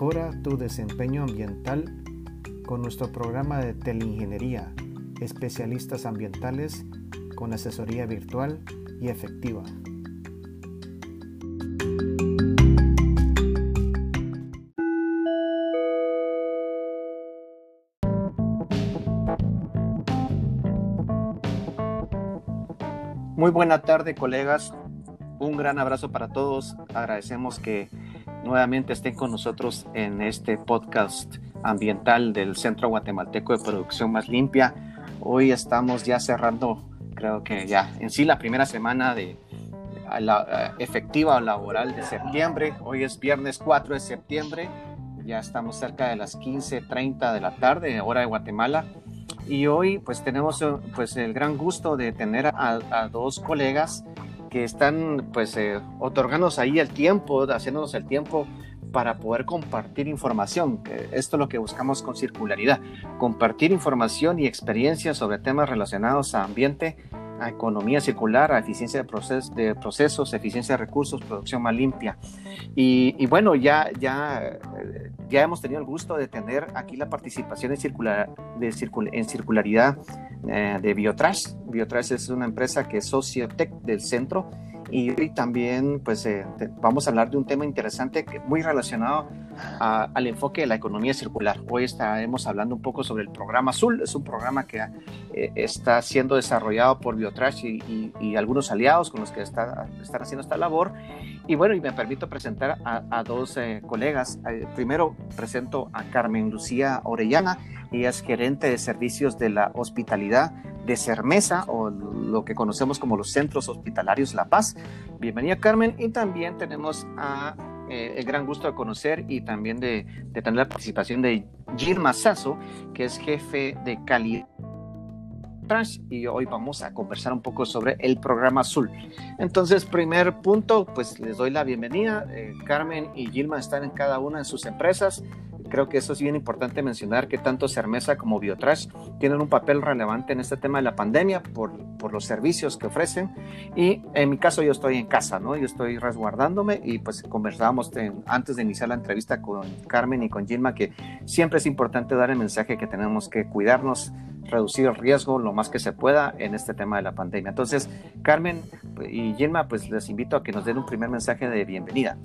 Mejora tu desempeño ambiental con nuestro programa de teleingeniería, especialistas ambientales con asesoría virtual y efectiva. Muy buena tarde, colegas. Un gran abrazo para todos. Agradecemos que nuevamente estén con nosotros en este podcast ambiental del Centro Guatemalteco de Producción Más Limpia. Hoy estamos ya cerrando, creo que ya en sí la primera semana de la efectiva laboral de septiembre. Hoy es viernes 4 de septiembre. Ya estamos cerca de las 15:30 de la tarde, hora de Guatemala. Y hoy pues tenemos pues el gran gusto de tener a, dos colegas que están pues eh, otorgándonos ahí el tiempo, haciéndonos el tiempo para poder compartir información. Esto es lo que buscamos con circularidad, compartir información y experiencias sobre temas relacionados a ambiente, a economía circular, a eficiencia de, de procesos, eficiencia de recursos, producción más limpia. Y, bueno, ya, ya, ya hemos tenido el gusto de tener aquí la participación en, circular, de circularidad eh, de Biotrash. Biotrash es una empresa que es Sociotech del centro y hoy también pues eh, vamos a hablar de un tema interesante que muy relacionado al enfoque de la economía circular. Hoy estaremos hablando un poco sobre el programa Azul. Es un programa que eh, está siendo desarrollado por Biotrash y, algunos aliados con los que está, están haciendo esta labor. Y bueno, y me permito presentar a, dos eh, colegas. primero presento a Carmen Lucía Orellana. Ella es gerente de servicios de la hospitalidad de Cermesa o lo que conocemos como los centros hospitalarios La Paz. Bienvenida Carmen y también tenemos a, eh, el gran gusto de conocer y también de, tener la participación de Gilma Sasso, que es jefe de calidad y hoy vamos a conversar un poco sobre el programa Azul. Entonces, primer punto, pues les doy la bienvenida. Eh, Carmen y Gilma están en cada una de sus empresas. Creo que eso es bien importante mencionar que tanto Cermesa como Biotrash tienen un papel relevante en este tema de la pandemia por, por, los servicios que ofrecen. Y en mi caso yo estoy en casa, ¿no? Yo estoy resguardándome y pues conversábamos antes de iniciar la entrevista con Carmen y con Gilma que siempre es importante dar el mensaje que tenemos que cuidarnos, reducir el riesgo lo más que se pueda en este tema de la pandemia. Entonces, Carmen y Gilma, pues les invito a que nos den un primer mensaje de bienvenida.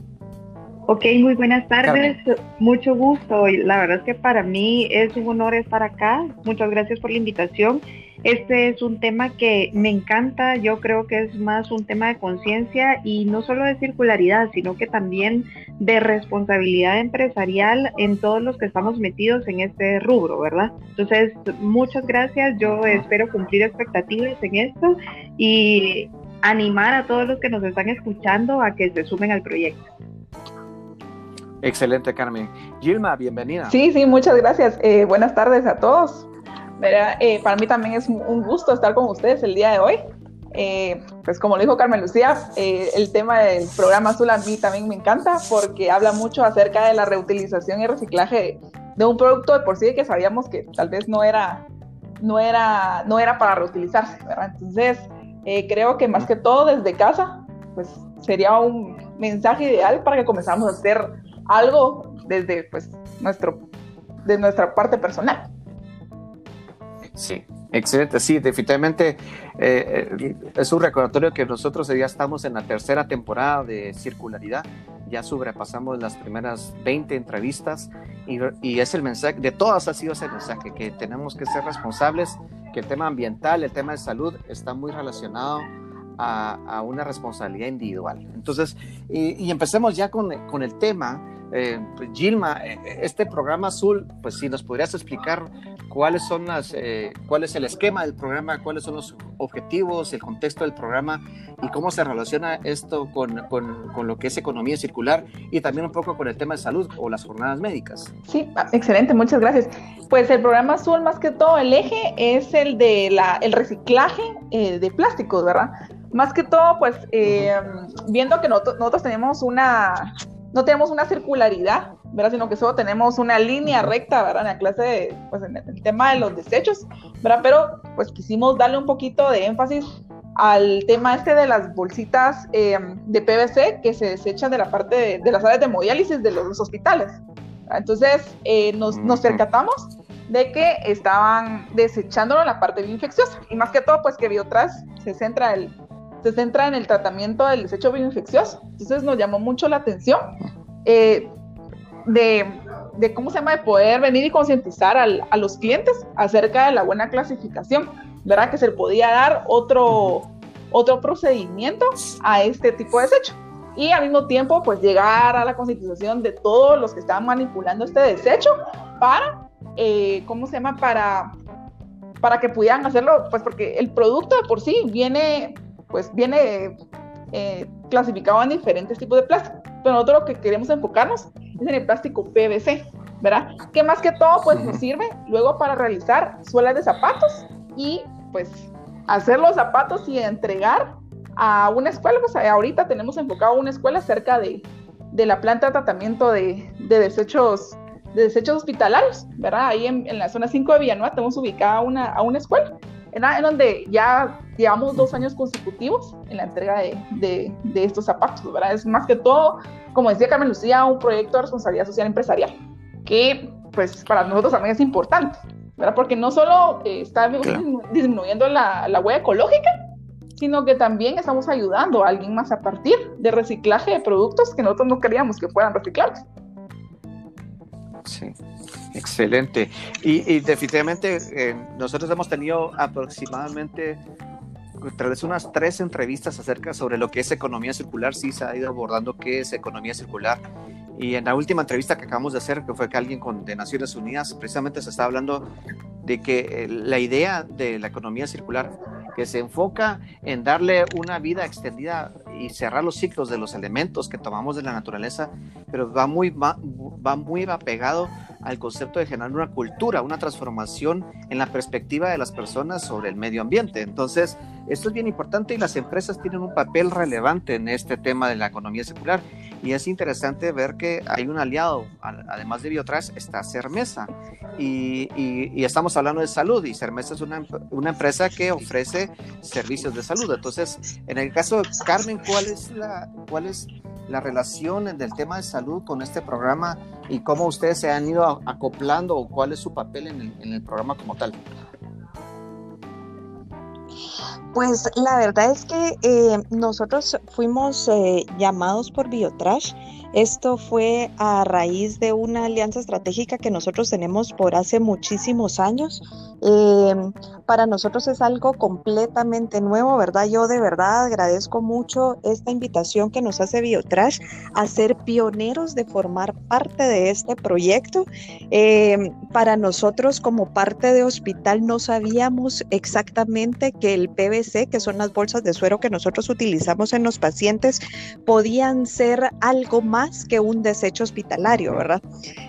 Ok, muy buenas tardes, mucho gusto. La verdad es que para mí es un honor estar acá. Muchas gracias por la invitación. Este es un tema que me encanta, yo creo que es más un tema de conciencia y no solo de circularidad, sino que también de responsabilidad empresarial en todos los que estamos metidos en este rubro, ¿verdad? Entonces, muchas gracias, yo espero cumplir expectativas en esto y animar a todos los que nos están escuchando a que se sumen al proyecto. Excelente, Carmen. Gilma, bienvenida. Sí, sí, muchas gracias. Eh, buenas tardes a todos. Eh, para mí también es un gusto estar con ustedes el día de hoy. Eh, pues como lo dijo Carmen Lucía, el tema del programa Azul a mí también me encanta porque habla mucho acerca de la reutilización y reciclaje de, un producto de por sí que sabíamos que tal vez no era, no era, no era para reutilizarse, ¿verdad? Entonces, creo que más que todo desde casa, pues sería un mensaje ideal para que comenzamos a hacer algo desde pues nuestro de nuestra parte personal. Sí, excelente. Sí, definitivamente eh, eh, es un recordatorio que nosotros ya estamos en la tercera temporada de circularidad. Ya sobrepasamos las primeras 20 entrevistas y, y, es el mensaje, de todas ha sido ese mensaje, que tenemos que ser responsables, que el tema ambiental, el tema de salud está muy relacionado a, una responsabilidad individual. Entonces, y, empecemos ya con, con el tema eh, pues, Gilma, eh, este programa azul, pues si nos podrías explicar cuáles son las, eh, cuál es el esquema del programa, cuáles son los objetivos, el contexto del programa y cómo se relaciona esto con, con, con, lo que es economía circular y también un poco con el tema de salud o las jornadas médicas. Sí, ah, excelente, muchas gracias. Pues el programa azul, más que todo, el eje es el de la, el reciclaje de plásticos, ¿verdad? Más que todo, pues viendo que nosotros, nosotros tenemos una no tenemos una circularidad, ¿verdad? Sino que solo tenemos una línea recta, ¿verdad? En la clase, pues en el tema de los desechos, ¿verdad? Pero pues quisimos darle un poquito de énfasis al tema este de las bolsitas eh, de PVC que se desechan de la parte de, las áreas de hemodiálisis de los, hospitales. Entonces eh, nos, nos percatamos de que estaban desechándolo en la parte bioinfecciosa. Y más que todo, pues que Biotras se centra, el, se centra en el tratamiento del desecho bioinfeccioso. Entonces nos llamó mucho la atención eh, de, de, cómo se llama, de poder venir y concientizar a los clientes acerca de la buena clasificación, ¿verdad? Que se le podía dar otro, otro procedimiento a este tipo de desecho. Y al mismo tiempo, pues llegar a la concientización de todos los que estaban manipulando este desecho para eh, ¿cómo se llama? Para, para que pudieran hacerlo, pues porque el producto de por sí viene, pues viene eh, clasificado en diferentes tipos de plástico, pero nosotros lo que queremos enfocarnos es en el plástico PVC, ¿verdad? Que más que todo, pues nos sirve luego para realizar suelas de zapatos y pues hacer los zapatos y entregar a una escuela, pues ahorita tenemos enfocado una escuela cerca de, de la planta de tratamiento de, de desechos de desechos hospitalarios, ¿verdad? Ahí en, la zona 5 de Villanueva tenemos ubicada una, a una escuela, en, en, donde ya llevamos dos años consecutivos en la entrega de, de, estos zapatos, ¿verdad? Es más que todo, como decía Carmen Lucía, un proyecto de responsabilidad social empresarial, que pues para nosotros también es importante, ¿verdad? Porque no solo eh, está disminuyendo la, la huella ecológica, sino que también estamos ayudando a alguien más a partir de reciclaje de productos que nosotros no queríamos que fueran reciclados. Sí, excelente. Y, definitivamente eh, nosotros hemos tenido aproximadamente tal vez unas tres entrevistas acerca sobre lo que es economía circular. Sí, se ha ido abordando qué es economía circular. Y en la última entrevista que acabamos de hacer, que fue que alguien con, de Naciones Unidas, precisamente se está hablando de que eh, la idea de la economía circular que se enfoca en darle una vida extendida y cerrar los ciclos de los elementos que tomamos de la naturaleza, pero va muy, va, muy apegado al concepto de generar una cultura, una transformación en la perspectiva de las personas sobre el medio ambiente. Entonces, esto es bien importante y las empresas tienen un papel relevante en este tema de la economía circular. Y es interesante ver que hay un aliado, además de Biotras, está Cermesa. Y, y, estamos hablando de salud y Cermesa es una, una, empresa que ofrece servicios de salud. Entonces, en el caso de Carmen, ¿cuál es la, cuál es la relación del tema de salud con este programa y cómo ustedes se han ido acoplando o cuál es su papel en el, en el programa como tal? Pues la verdad es que eh, nosotros fuimos eh, llamados por Biotrash. Esto fue a raíz de una alianza estratégica que nosotros tenemos por hace muchísimos años. Em, para nosotros es algo completamente nuevo, ¿verdad? Yo de verdad agradezco mucho esta invitación que nos hace Biotrash a ser pioneros de formar parte de este proyecto. Em, para nosotros como parte de hospital no sabíamos exactamente que el PVC, que son las bolsas de suero que nosotros utilizamos en los pacientes, podían ser algo más que un desecho hospitalario, ¿verdad?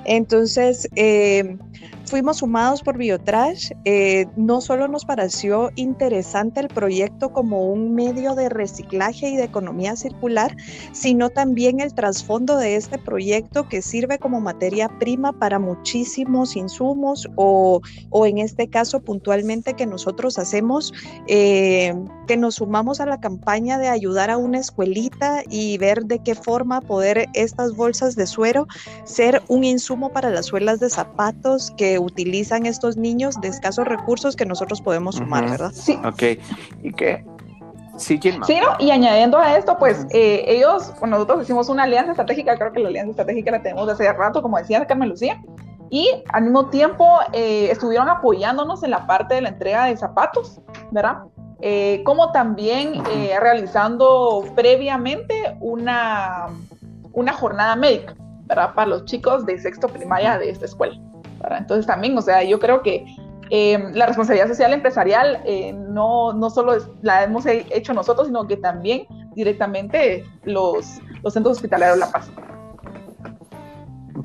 Entonces, eh, fuimos sumados por Biotrash. Eh, no solo nos pareció interesante el proyecto como un medio de reciclaje y de economía circular, sino también el trasfondo de este proyecto que sirve como materia prima para muchísimos insumos o, o en este caso puntualmente que nosotros hacemos, eh, que nos sumamos a la campaña de ayudar a una escuelita y ver de qué forma poder estas bolsas de suero ser un insumo para las suelas de zapatos que utilizan estos niños de escasos recursos que nosotros podemos sumar, ¿verdad? Sí. Ok. ¿Y qué? Sí, ¿quién más? Sí, ¿no? y añadiendo a esto, pues eh, ellos, nosotros hicimos una alianza estratégica, creo que la alianza estratégica la tenemos desde hace rato, como decía Carmen Lucía, y al mismo tiempo eh, estuvieron apoyándonos en la parte de la entrega de zapatos, ¿verdad? Eh, como también realizando previamente una, una jornada médica, ¿verdad? Para los chicos de sexto primaria de esta escuela. Entonces también, o sea, yo creo que em, la responsabilidad social empresarial eh, no, no solo la hemos hecho nosotros, sino que también directamente los, los centros hospitalarios La Paz.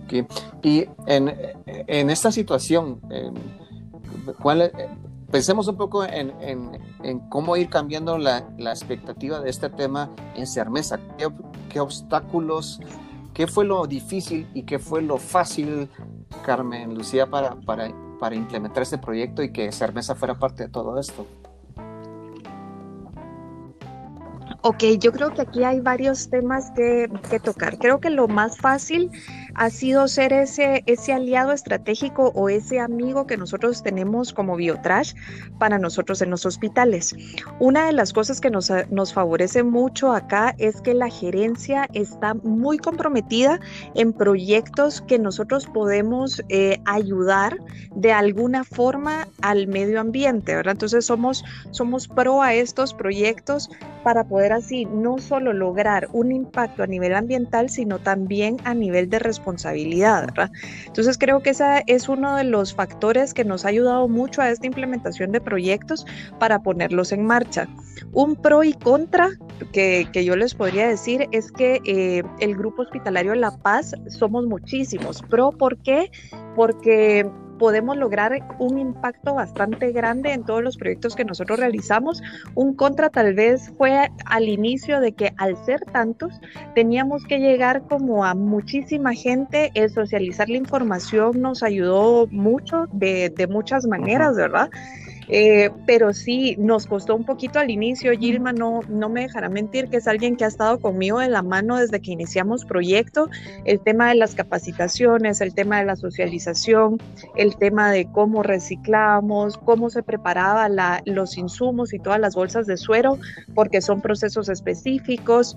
Okay. Y en, en, esta situación, ¿cuál, pensemos un poco en, en, cómo ir cambiando la, la, expectativa de este tema en Cermesa. ¿Qué, ¿Qué, obstáculos, qué fue lo difícil y qué fue lo fácil Carmen Lucía para, para, para implementar este proyecto y que Cermesa fuera parte de todo esto? Ok, yo creo que aquí hay varios temas que, que, tocar. Creo que lo más fácil ha sido ser ese, ese aliado estratégico o ese amigo que nosotros tenemos como Biotrash para nosotros en los hospitales. Una de las cosas que nos, nos favorece mucho acá es que la gerencia está muy comprometida en proyectos que nosotros podemos eh, ayudar de alguna forma al medio ambiente, ¿verdad? Entonces somos, somos pro a estos proyectos para poder así no solo lograr un impacto a nivel ambiental, sino también a nivel de responsabilidad, ¿verdad? Entonces creo que ese es uno de los factores que nos ha ayudado mucho a esta implementación de proyectos para ponerlos en marcha. Un pro y contra que, que yo les podría decir es que eh, el Grupo Hospitalario La Paz somos muchísimos. Pro, ¿por qué? Porque podemos lograr un impacto bastante grande en todos los proyectos que nosotros realizamos. Un contra tal vez fue al inicio de que al ser tantos teníamos que llegar como a muchísima gente, el socializar la información nos ayudó mucho de, de muchas maneras, ¿verdad? Eh, pero sí, nos costó un poquito al inicio. Gilma no, no me dejará mentir que es alguien que ha estado conmigo de la mano desde que iniciamos proyecto. El tema de las capacitaciones, el tema de la socialización, el tema de cómo reciclamos, cómo se preparaba los insumos y todas las bolsas de suero, porque son procesos específicos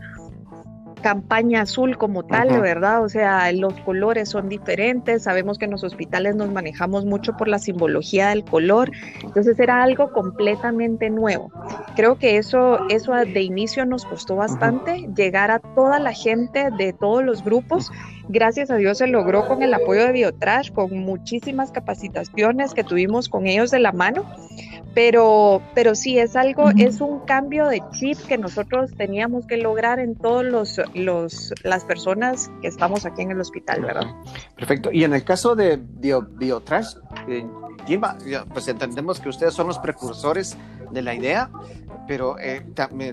campaña azul como tal, ¿verdad? O sea, los colores son diferentes, sabemos que en los hospitales nos manejamos mucho por la simbología del color, entonces era algo completamente nuevo. Creo que eso, eso de inicio nos costó bastante, llegar a toda la gente de todos los grupos. Gracias a Dios se logró con el apoyo de Biotrash, con muchísimas capacitaciones que tuvimos con ellos de la mano. Pero, pero sí es algo, es un cambio de chip que nosotros teníamos que lograr en todos los, los las personas que estamos aquí en el hospital, ¿verdad? Perfecto. Y en el caso de Biotrash, eh, pues entendemos que ustedes son los precursores de la idea, pero eh,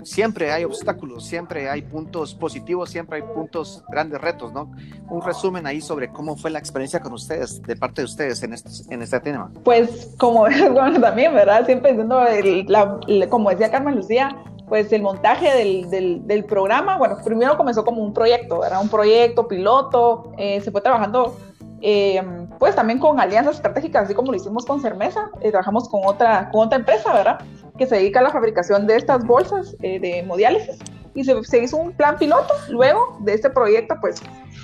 siempre hay obstáculos, siempre hay puntos positivos, siempre hay puntos, grandes retos, ¿no? Un resumen ahí sobre cómo fue la experiencia con ustedes, de parte de ustedes en este, en este tema. Pues como bueno, también, ¿verdad? Siempre diciendo, como decía Carmen Lucía, pues el montaje del, del, del, programa, bueno, primero comenzó como un proyecto, ¿verdad? Un proyecto piloto, eh, se fue trabajando eh, pues también con alianzas estratégicas, así como lo hicimos con Cermesa, trabajamos con otra, con otra empresa, ¿verdad? que se dedica a la fabricación de estas bolsas eh, de hemodiálisis y se, hizo un plan piloto. Luego de este proyecto, pues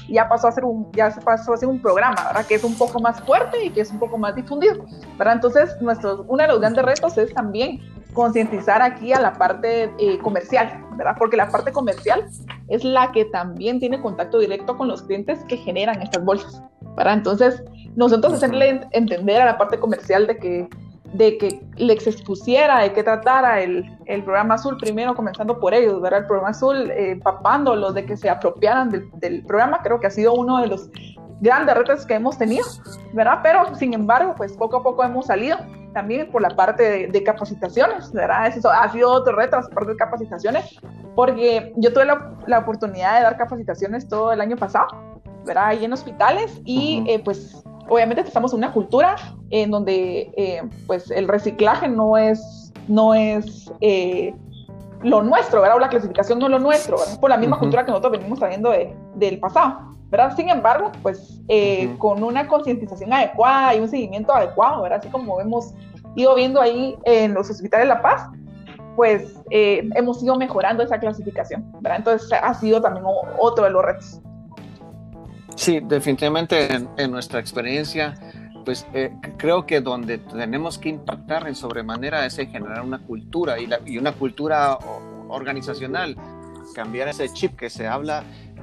ya pasó a ser un, ya se pasó a ser un programa, ¿verdad? Que es un poco más fuerte y que es un poco más difundido, ¿verdad? Entonces, nuestro, uno de los grandes retos es también concientizar aquí a la parte eh, comercial, ¿verdad? Porque la parte comercial es la que también tiene contacto directo con los clientes que generan estas bolsas, ¿verdad? Entonces, nosotros hacerle entender a la parte comercial de que de que les expusiera, de que tratara el, el, programa azul, primero comenzando por ellos, ¿verdad? El programa azul, eh, empapándolos de que se apropiaran del, del, programa, creo que ha sido uno de los grandes retos que hemos tenido, ¿verdad? Pero, sin embargo, pues poco a poco hemos salido también por la parte de, capacitaciones, ¿verdad? Eso ha sido otro reto, la parte de capacitaciones, porque yo tuve la, la, oportunidad de dar capacitaciones todo el año pasado, ¿verdad? Ahí en hospitales y eh, pues obviamente estamos en una cultura en donde eh, pues el reciclaje no es, no es eh, lo nuestro, ¿verdad? O la clasificación no es lo nuestro, ¿verdad? Por la misma cultura que nosotros venimos trayendo de, del pasado, ¿verdad? Sin embargo, pues eh, con una concientización adecuada y un seguimiento adecuado, ¿verdad? Así como hemos ido viendo ahí en los hospitales de La Paz, pues hemos ido mejorando esa clasificación, ¿verdad? Entonces ha sido también otro de los retos. Sí, definitivamente en, nuestra experiencia, pues eh, creo que donde tenemos que impactar en sobremanera es en generar una cultura y, una cultura organizacional, cambiar ese chip que se habla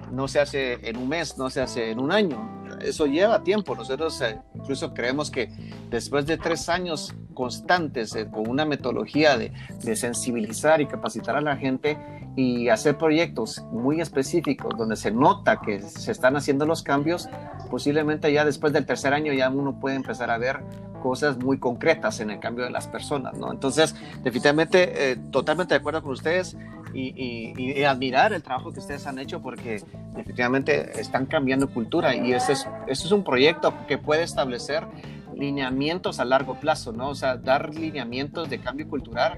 no se hace en un mes, no se hace en un año, eso lleva tiempo. Nosotros eh, incluso creemos que después de tres años constantes eh, con una metodología de, sensibilizar y capacitar a la gente y hacer proyectos muy específicos donde se nota que se están haciendo los cambios, posiblemente ya después del tercer año ya uno puede empezar a ver cosas muy concretas en el cambio de las personas, ¿no? Entonces, definitivamente, eh, totalmente de acuerdo con ustedes y, admirar el trabajo que ustedes han hecho porque definitivamente están cambiando cultura y ese es, es un proyecto que puede establecer lineamientos a largo plazo, ¿no? O sea, dar lineamientos de cambio cultural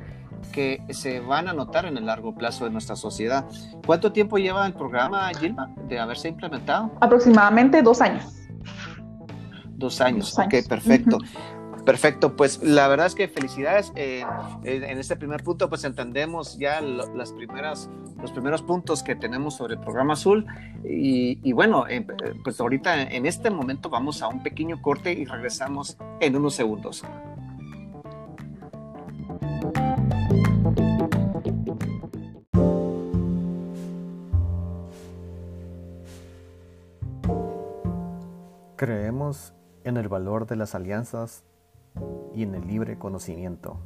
que se van a notar en el largo plazo de nuestra sociedad. ¿Cuánto tiempo lleva el programa, Gilma, de haberse implementado? Aproximadamente dos años. Dos años, ok, perfecto. Perfecto, pues la verdad es que felicidades. Eh, en este primer punto, pues entendemos ya las primeras, los primeros puntos que tenemos sobre el programa azul. Y, bueno, eh, pues ahorita en este momento vamos a un pequeño corte y regresamos en unos segundos. Creemos en el valor de las alianzas y en el libre conocimiento.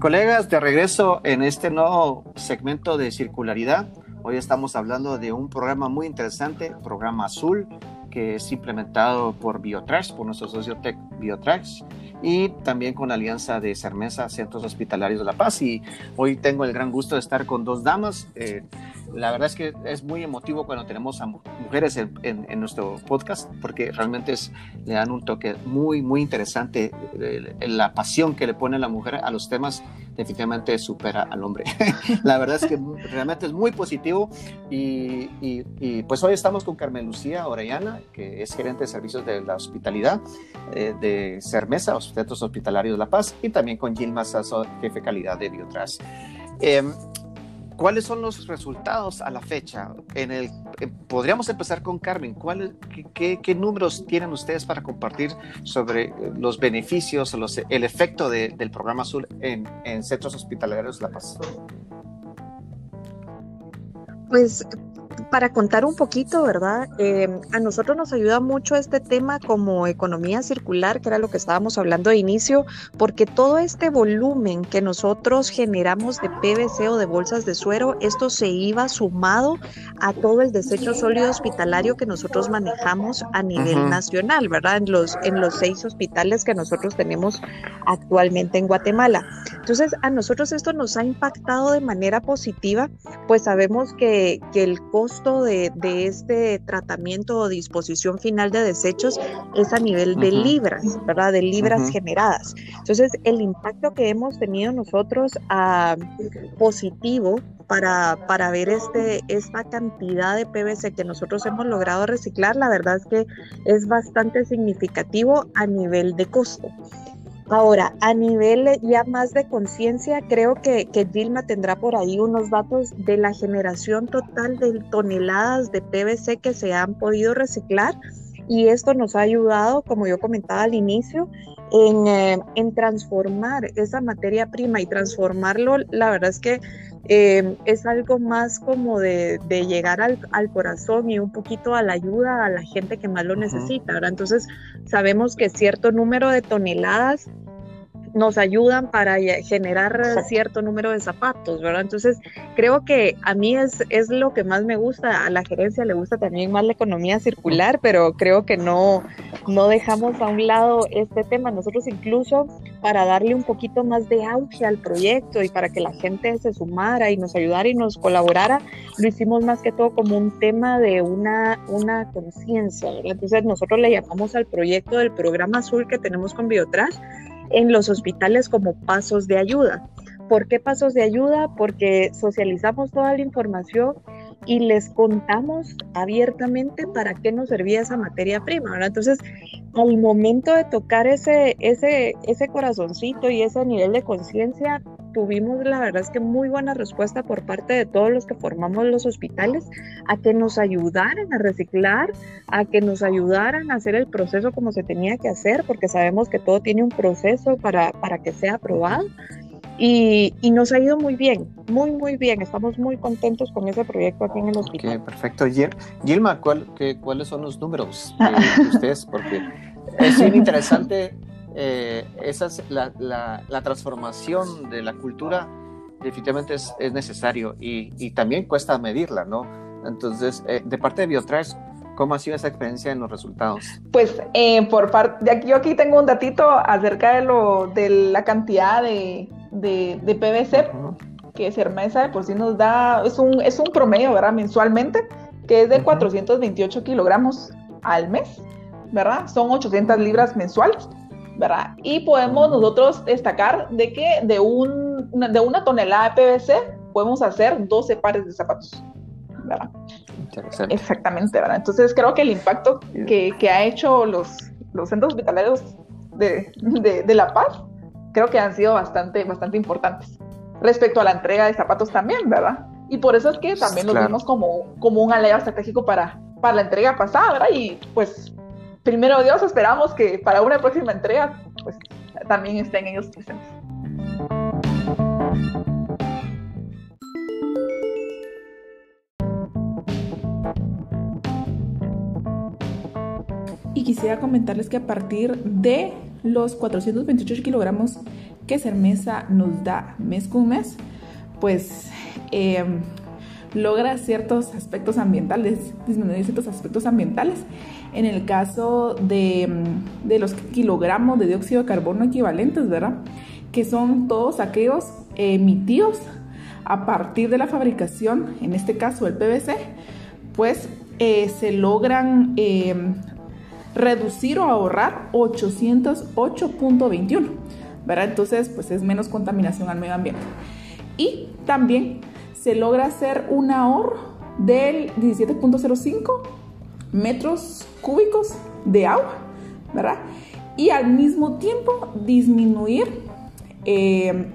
Colegas, de regreso en este nuevo segmento de circularidad. Hoy estamos hablando de un programa muy interesante, programa azul, que es implementado por Biotrash, por nuestro socio Tech Biotrash y también con la alianza de Cermesa Centros Hospitalarios de La Paz. Y hoy tengo el gran gusto de estar con dos damas. Eh, la verdad es que es muy emotivo cuando tenemos a mujeres en, en, nuestro podcast porque realmente es, le dan un toque muy, muy interesante. Eh, la pasión que le pone la mujer a los temas definitivamente supera al hombre. la verdad es que realmente es muy positivo y, y, pues hoy estamos con Carmen Lucía Orellana, que es gerente de servicios de la hospitalidad eh, de Cermesa, Centros Hospitalarios de La Paz, y también con Gilma Sasso, jefe calidad de Biotras. Em, ¿Cuáles son los resultados a la fecha? En el, eh, podríamos empezar con Carmen. ¿Cuál, qué, números tienen ustedes para compartir sobre eh, los beneficios, los, el efecto del programa Azul en, en centros hospitalarios de La Paz? Pues para contar un poquito, ¿verdad? Eh, a nosotros nos ayuda mucho este tema como economía circular, que era lo que estábamos hablando de inicio, porque todo este volumen que nosotros generamos de PVC o de bolsas de suero, esto se iba sumado a todo el desecho sólido hospitalario que nosotros manejamos a nivel nacional, ¿verdad? En los, en los seis hospitales que nosotros tenemos actualmente en Guatemala. Entonces, a nosotros esto nos ha impactado de manera positiva, pues sabemos que, que el costo de, de, este tratamiento o disposición final de desechos es a nivel de libras, ¿verdad? De libras generadas. Entonces, el impacto que hemos tenido nosotros a, ah, positivo para, para, ver este, esta cantidad de PVC que nosotros hemos logrado reciclar, la verdad es que es bastante significativo a nivel de costo. Ahora, a nivel ya más de conciencia, creo que, que Dilma tendrá por ahí unos datos de la generación total de toneladas de PVC que se han podido reciclar y esto nos ha ayudado, como yo comentaba al inicio, en, eh, en transformar esa materia prima y transformarlo, la verdad es que eh, es algo más como de, de llegar al, al, corazón y un poquito a la ayuda a la gente que más lo necesita. Entonces sabemos que cierto número de toneladas nos ayudan para generar cierto número de zapatos, ¿verdad? Entonces, creo que a mí es, es lo que más me gusta, a la gerencia le gusta también más la economía circular, pero creo que no, no dejamos a un lado este tema. Nosotros incluso para darle un poquito más de auge al proyecto y para que la gente se sumara y nos ayudara y nos colaborara, lo hicimos más que todo como un tema de una, una conciencia, ¿verdad? Entonces, nosotros le llamamos al proyecto del programa azul que tenemos con Biotrash en los hospitales como pasos de ayuda. ¿Por qué pasos de ayuda? Porque socializamos toda la información y les contamos abiertamente para qué nos servía esa materia prima. Entonces, al momento de tocar ese, ese, ese corazoncito y ese nivel de conciencia, tuvimos la verdad es que muy buena respuesta por parte de todos los que formamos los hospitales a que nos ayudaran a reciclar, a que nos ayudaran a hacer el proceso como se tenía que hacer, porque sabemos que todo tiene un proceso para, para que sea aprobado. Y, y, nos ha ido muy bien, muy, muy bien. Estamos muy contentos con ese proyecto aquí en el hospital. Okay, perfecto. Gilma, ¿cuál, qué, ¿cuáles son los números de ustedes? Porque es bien interesante eh, esa es la, la, transformación de la cultura definitivamente es, es necesario y, y, también cuesta medirla, ¿no? Entonces, eh, de parte de Biotrash, ¿cómo ha sido esa experiencia en los resultados? Pues eh, por parte, aquí, yo aquí tengo un datito acerca de, lo, de la cantidad de, de, de PVC que Cermesa de por sí nos da, es un, es un promedio, ¿verdad? Mensualmente, que es de 428 kilogramos al mes, ¿verdad? Son 800 libras mensuales, ¿verdad? Y podemos nosotros destacar de que de, un, de una tonelada de PVC podemos hacer 12 pares de zapatos, ¿verdad? Exactamente, ¿verdad? Entonces creo que el impacto que, que ha hecho los, los centros hospitalarios de, de, de, La Paz creo que han sido bastante, bastante importantes. Respecto a la entrega de zapatos también, ¿verdad? Y por eso es que también los vemos como, como un aliado estratégico para, para la entrega pasada, ¿verdad? Y pues, primero Dios, esperamos que para una próxima entrega, pues también estén ellos presentes. Y quisiera comentarles que a partir de los 428 kilogramos que Cermesa nos da mes con mes, pues eh, logra ciertos aspectos ambientales, disminuir ciertos aspectos ambientales. En el caso de, de, los kilogramos de dióxido de carbono equivalentes, ¿verdad? Que son todos aquellos emitidos a partir de la fabricación, en este caso el PVC, pues eh, se logran eh, reducir o ahorrar 808.21, ¿verdad? Entonces, pues es menos contaminación al medio ambiente. Y también se logra hacer un ahorro del 17.05 metros cúbicos de agua, ¿verdad? Y al mismo tiempo disminuir eh,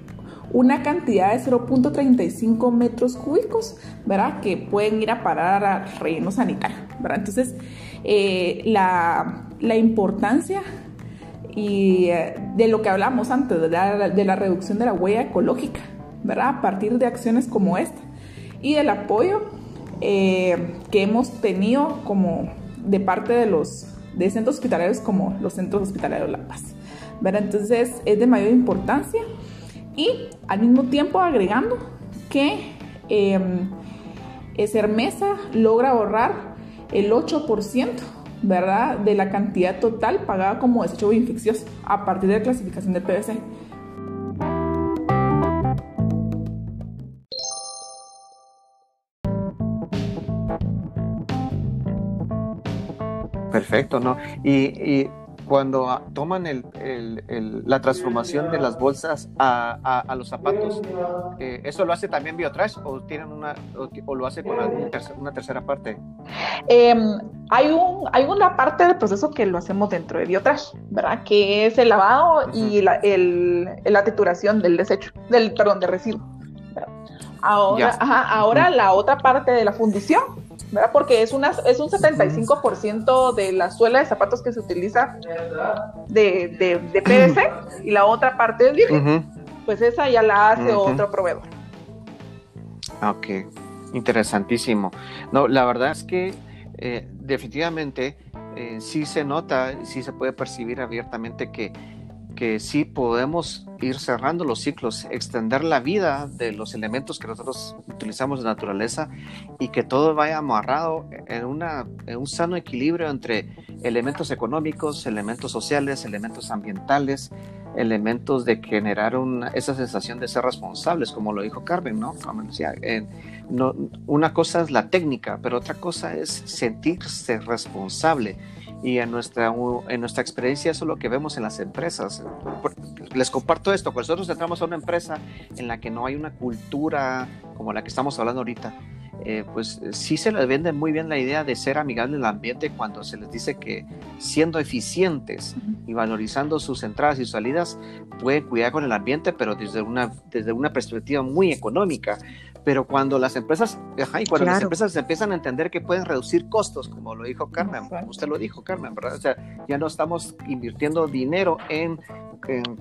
una cantidad de 0.35 metros cúbicos, ¿verdad? Que pueden ir a parar al relleno sanitario, ¿verdad? Entonces, eh, la, la, importancia y eh, de lo que hablamos antes, de la, de la reducción de la huella ecológica, ¿verdad? A partir de acciones como esta y el apoyo eh, que hemos tenido como de parte de los de centros hospitalarios como los centros hospitalarios La Paz. ¿verdad? Entonces es de mayor importancia y al mismo tiempo agregando que eh, Cermesa logra ahorrar el 8%, ¿verdad? De la cantidad total pagada como desecho infeccioso a partir de la clasificación del PVC. Perfecto, ¿no? Y, cuando toman el, la transformación de las bolsas a, los zapatos, eh, ¿eso lo hace también Biotrash o, tienen una, o, lo hace con una tercera parte? Em, hay, un, hay una parte del proceso que lo hacemos dentro de Biotrash, ¿verdad? Que es el lavado y la, la, trituración del desecho, del, perdón, de residuo. Ahora, ahora la otra parte de la fundición ¿verdad? Porque es, una, es un 75% de la suela de zapatos que se utiliza de, de, PVC y la otra parte es virgen. Pues esa ya la hace otro proveedor. Ok, interesantísimo. No, la verdad es que eh, definitivamente eh, sí se nota, sí se puede percibir abiertamente que que sí podemos ir cerrando los ciclos, extender la vida de los elementos que nosotros utilizamos de naturaleza y que todo vaya amarrado en, una, en un sano equilibrio entre elementos económicos, elementos sociales, elementos ambientales, elementos de generar esa sensación de ser responsables, como lo dijo Carmen, ¿no? Como decía, no una cosa es la técnica, pero otra cosa es sentirse responsable y en nuestra, en nuestra experiencia eso es lo que vemos en las empresas. Les comparto esto, cuando nosotros entramos a una empresa en la que no hay una cultura como la que estamos hablando ahorita, eh, pues sí se les vende muy bien la idea de ser amigables al ambiente cuando se les dice que siendo eficientes y valorizando sus entradas y salidas pueden cuidar con el ambiente, pero desde una, desde una perspectiva muy económica. Pero cuando las empresas, y cuando las empresas empiezan a entender que pueden reducir costos, como lo dijo Carmen, usted lo dijo, Carmen, ¿verdad? O sea, ya no estamos invirtiendo dinero en,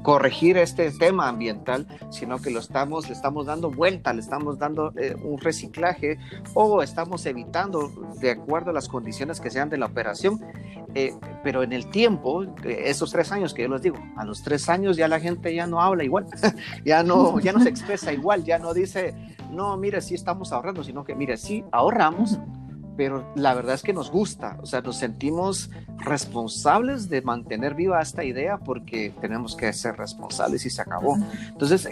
corregir este tema ambiental, sino que lo estamos, le estamos dando vuelta, le estamos dando eh, un reciclaje o estamos evitando, de acuerdo a las condiciones que sean de la operación, eh, pero en el tiempo, eh, esos tres años que yo les digo, a los tres años ya la gente ya no habla igual, ya no, ya no se expresa igual, ya no dice no, mire, sí estamos ahorrando, sino que, mire, sí ahorramos, pero la verdad es que nos gusta, o sea, nos sentimos responsables de mantener viva esta idea porque tenemos que ser responsables y se acabó. Entonces,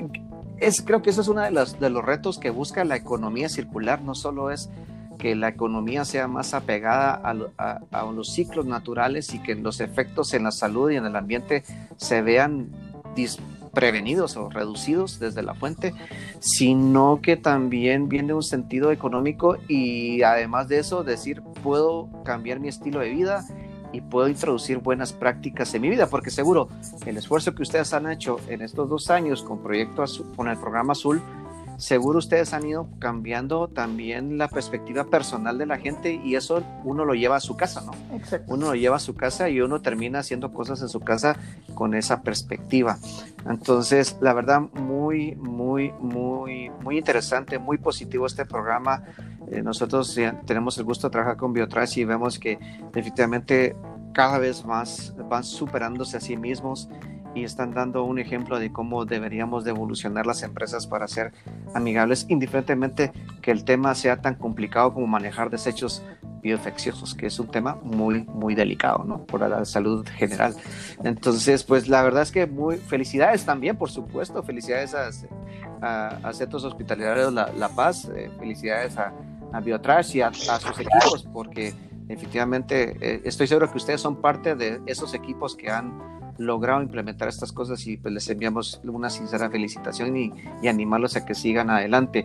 es, creo que eso es uno de los, de los retos que busca la economía circular, no solo es que la economía sea más apegada a, a, los ciclos naturales y que los efectos en la salud y en el ambiente se vean prevenidos o reducidos desde la fuente, sino que también viene un sentido económico y además de eso decir, puedo cambiar mi estilo de vida y puedo introducir buenas prácticas en mi vida, porque seguro el esfuerzo que ustedes han hecho en estos dos años con Proyecto con el programa Azul, seguro ustedes han ido cambiando también la perspectiva personal de la gente y eso uno lo lleva a su casa, ¿no? Uno lo lleva a su casa y uno termina haciendo cosas en su casa con esa perspectiva. Entonces, la verdad, muy, muy, muy, muy interesante, muy positivo este programa. Eh, nosotros tenemos el gusto de trabajar con Biotrash y vemos que definitivamente cada vez más van superándose a sí mismos y están dando un ejemplo de cómo deberíamos de las empresas para ser amigables, indiferentemente que el tema sea tan complicado como manejar desechos bioinfecciosos, que es un tema muy, muy delicado, ¿no? Por la salud general. Entonces, pues la verdad es que muy felicidades también, por supuesto, felicidades a, a, Centros Hospitalarios La, la Paz, eh, felicidades a, a Biotrash y a, sus equipos, porque efectivamente eh, estoy seguro que ustedes son parte de esos equipos que han logrado implementar estas cosas y pues les enviamos una sincera felicitación y, animarlos a que sigan adelante.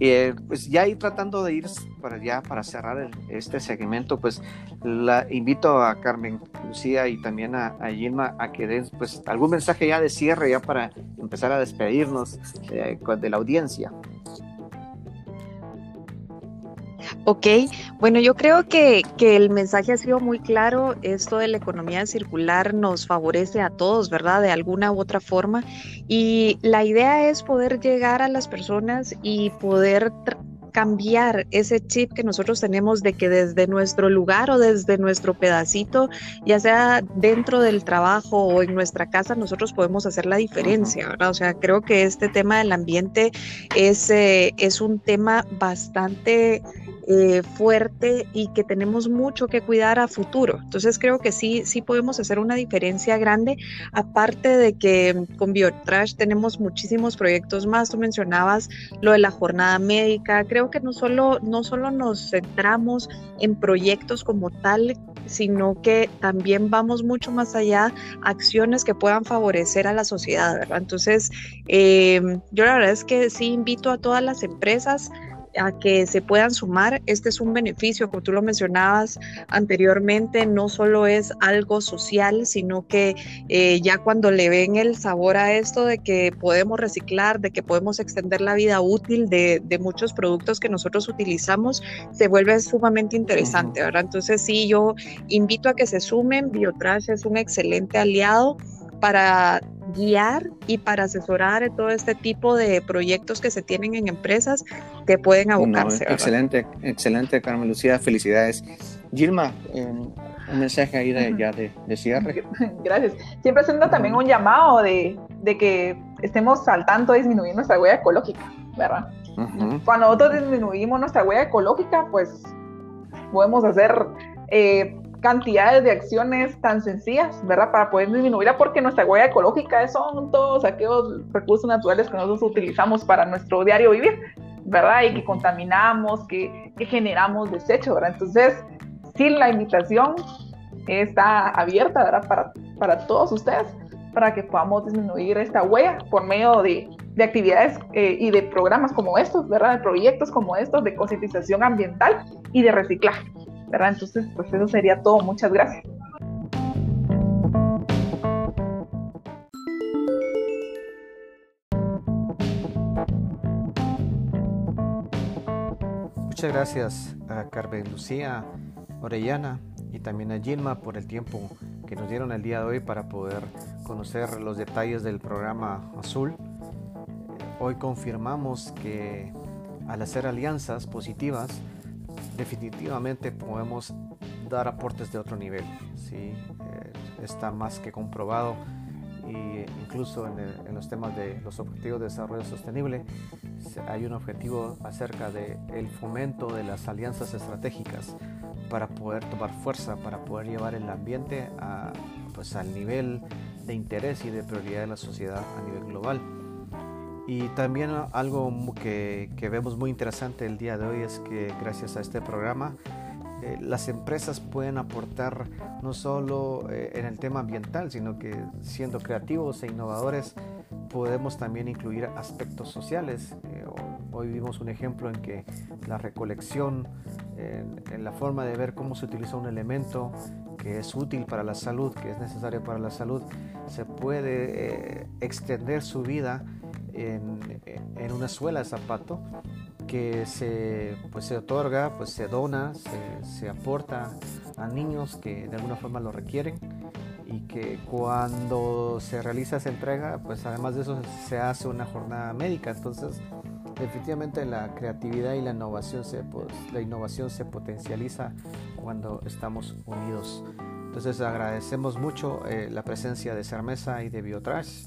Eh, pues ya ir tratando de ir para ya para cerrar este segmento, pues la invito a Carmen Lucía y también a, a Gilma a que den pues algún mensaje ya de cierre ya para empezar a despedirnos eh, de la audiencia. Ok, bueno, yo creo que, que, el mensaje ha sido muy claro. Esto de la economía circular nos favorece a todos, ¿verdad? De alguna u otra forma. Y la idea es poder llegar a las personas y poder cambiar ese chip que nosotros tenemos de que desde nuestro lugar o desde nuestro pedacito, ya sea dentro del trabajo o en nuestra casa, nosotros podemos hacer la diferencia, ¿verdad? O sea, creo que este tema del ambiente es, eh, es un tema bastante eh, fuerte y que tenemos mucho que cuidar a futuro. Entonces creo que sí, sí podemos hacer una diferencia grande, aparte de que con Biotrash tenemos muchísimos proyectos más. Tú mencionabas lo de la jornada médica. Creo que no solo, no solo nos centramos en proyectos como tal, sino que también vamos mucho más allá, acciones que puedan favorecer a la sociedad. Entonces, eh, yo la verdad es que sí invito a todas las empresas a que se puedan sumar. Este es un beneficio, como tú lo mencionabas anteriormente, no solo es algo social, sino que eh, ya cuando le ven el sabor a esto de que podemos reciclar, de que podemos extender la vida útil de, muchos productos que nosotros utilizamos, se vuelve sumamente interesante, ¿verdad? Entonces sí, yo invito a que se sumen. Biotrash es un excelente aliado para guiar y para asesorar en todo este tipo de proyectos que se tienen en empresas que pueden abocarse. excelente, excelente, Carmen Lucía, felicidades. Gilma, un mensaje ahí de, ya de, cierre. Gracias. Siempre haciendo también un llamado de, de, que estemos al tanto de disminuir nuestra huella ecológica, ¿verdad? Cuando nosotros disminuimos nuestra huella ecológica, pues podemos hacer eh, cantidades de acciones tan sencillas, ¿verdad? Para poder disminuirla, porque nuestra huella ecológica son todos aquellos recursos naturales que nosotros utilizamos para nuestro diario vivir, ¿verdad? Y que contaminamos, que, que generamos desecho, ¿verdad? Entonces, sí, la invitación está abierta, ¿verdad? Para, para todos ustedes, para que podamos disminuir esta huella por medio de, de actividades eh, y de programas como estos, ¿verdad? De proyectos como estos de concientización ambiental y de reciclaje. ¿Verdad? Entonces, pues eso sería todo. Muchas gracias. Muchas gracias a Carmen Lucía Orellana y también a Gilma por el tiempo que nos dieron el día de hoy para poder conocer los detalles del programa Azul. Hoy confirmamos que al hacer alianzas positivas definitivamente podemos dar aportes de otro nivel. ¿sí? Eh, está más que comprobado y incluso en, los temas de los objetivos de desarrollo sostenible hay un objetivo acerca del el fomento de las alianzas estratégicas para poder tomar fuerza, para poder llevar el ambiente pues, al nivel de interés y de prioridad de la sociedad a nivel global. Y también algo que, que, vemos muy interesante el día de hoy es que gracias a este programa eh, las empresas pueden aportar no solo eh, en el tema ambiental, sino que siendo creativos e innovadores podemos también incluir aspectos sociales. Eh, hoy vimos un ejemplo en que la recolección, en la forma de ver cómo se utiliza un elemento que es útil para la salud, que es necesario para la salud, se puede extender su vida en, una suela de zapato que se, pues, se otorga, pues se dona, se, aporta a niños que de alguna forma lo requieren y que cuando se realiza esa entrega, pues además de eso se hace una jornada médica. Entonces, definitivamente la creatividad y la innovación se, pues, la innovación se potencializa cuando estamos unidos. Entonces agradecemos mucho eh, la presencia de Cermesa y de Biotrash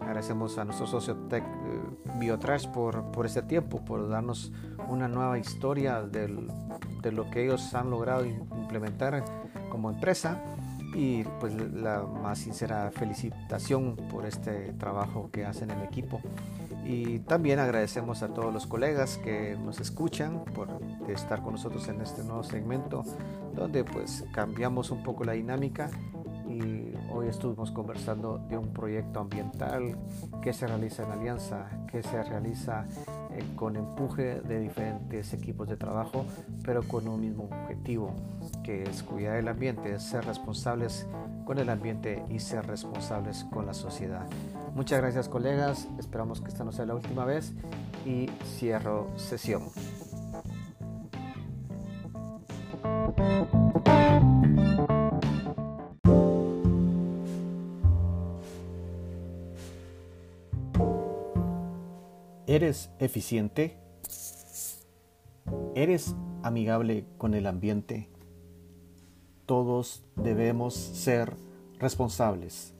Agradecemos a nuestro socio Tech eh, Biotrash por, por este tiempo, por darnos una nueva historia del, de lo que ellos han logrado implementar como empresa y pues la más sincera felicitación por este trabajo que hacen en equipo. Y también agradecemos a todos los colegas que nos escuchan por estar con nosotros en este nuevo segmento donde pues cambiamos un poco la dinámica hoy estuvimos conversando de un proyecto ambiental que se realiza en alianza, que se realiza eh, con empuje de diferentes equipos de trabajo, pero con un mismo objetivo, que es cuidar el ambiente, ser responsables con el ambiente y ser responsables con la sociedad. Muchas gracias colegas, esperamos que esta no sea la última vez y cierro sesión. ¿Eres eficiente? ¿Eres amigable con el ambiente? Todos debemos ser responsables.